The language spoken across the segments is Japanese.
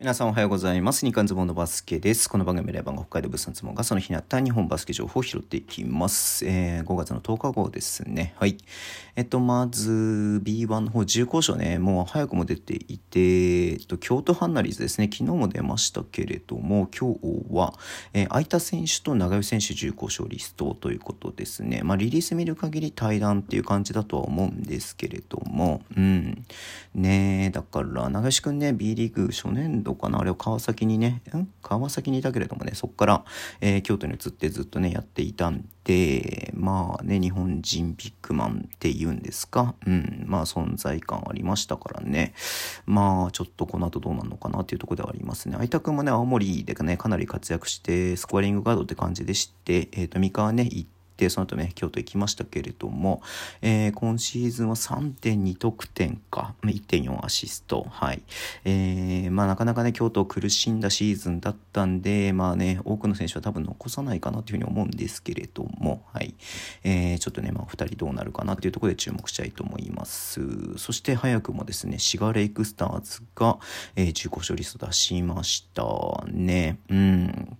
皆さんおはようございます。日刊ズボンのバスケです。この番組では北海道物産ズボンがその日にあった日本バスケ情報を拾っていきます。えー、5月の10日後ですね。はい。えっと、まず B1 の方、重工賞ね、もう早くも出ていて、えっと、京都ハンナリーズですね。昨日も出ましたけれども、今日は、えー、空いた選手と長与選手重工賞リストということですね。まあ、リリース見る限り対談っていう感じだとは思うんですけれども、うん。ねだから、長吉くんね、B リーグ初年度どうかな？あれを川崎にね、ん？川崎にいたけれどもね、そこから、えー、京都に移ってずっとね、やっていたんで、まあね、日本人ビッグマンっていうんですか、うん、まあ存在感ありましたからね、まあちょっとこの後どうなるのかなっていうとこではありますね。相田君もね、青森でね、かなり活躍して、スコアリングガードって感じでして、えっ、ー、と、三河ね、行って、て、その後ね、京都行きましたけれども、えー、今シーズンは3.2得点か、1.4アシスト、はい。えー、まあなかなかね、京都苦しんだシーズンだったんで、まあね、多くの選手は多分残さないかなというふうに思うんですけれども、はい。えー、ちょっとね、まあ2人どうなるかなっていうところで注目したいと思います。そして早くもですね、シガレイクスターズが、えー、15勝リスト出しましたね。うん。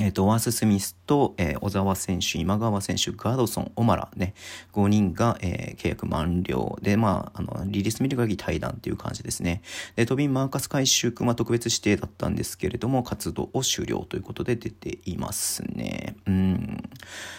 えっ、ー、と、ワース・スミスと、えー、小沢選手、今川選手、ガードソン、オマラね、5人が、えー、契約満了で、まあ、あの、リリース見る限り対談っていう感じですね。で、トビン・マーカス回収君は特別指定だったんですけれども、活動を終了ということで出ていますね。うん。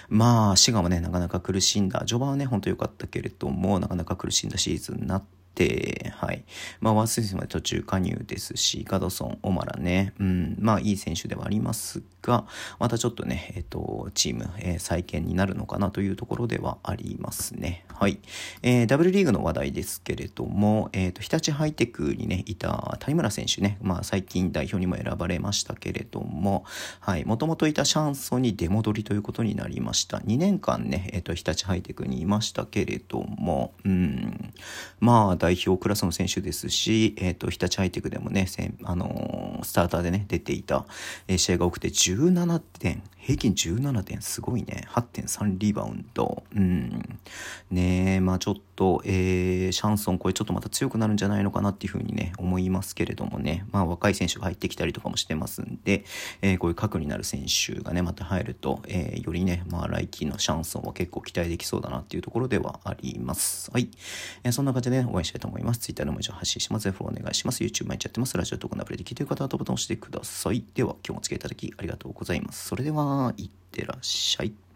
まあ、滋賀もね、なかなか苦しんだ。序盤はね、本当良かったけれども、なかなか苦しんだシーズンになって、て、はい。まあ、ワース選手も途中加入ですし、ガドソン、オマラね、うん、まあ、いい選手ではありますが、またちょっとね、えっ、と、チーム、えー、再建になるのかなというところではありますね。はい。えー、W リーグの話題ですけれども、えっ、ー、と、日立ハイテクにね、いた谷村選手ね、まあ、最近代表にも選ばれましたけれども、はい。もともといたシャンソンに出戻りということになりました。2年間ね、えっ、と、日立ハイテクにいましたけれども、うん、まあ、代表クラスの選手ですし、えっ、と、日立ハイテクでもね、あのー、スターターでね、出ていた、え、試合が多くて17点、平均17点、すごいね。8.3リバウンド。うん。ねえ、まあちょっと、えー、シャンソンこれちょっとまた強くなるんじゃないのかなっていうふうにね、思いますけれどもね。まあ若い選手が入ってきたりとかもしてますんで、えー、こういう核になる選手がね、また入ると、えー、よりね、まあ来季のシャンソンは結構期待できそうだなっていうところではあります。はい。えー、そんな感じで、ね、応援したいと思います。Twitter でも以上発信します。フォローお願いします。YouTube 毎日やってます。ラジオトークのアプリで聞いてる方はボタンを押してください。では、今日もお付き合いいただきありがとうございます。それでは、いってらっしゃい。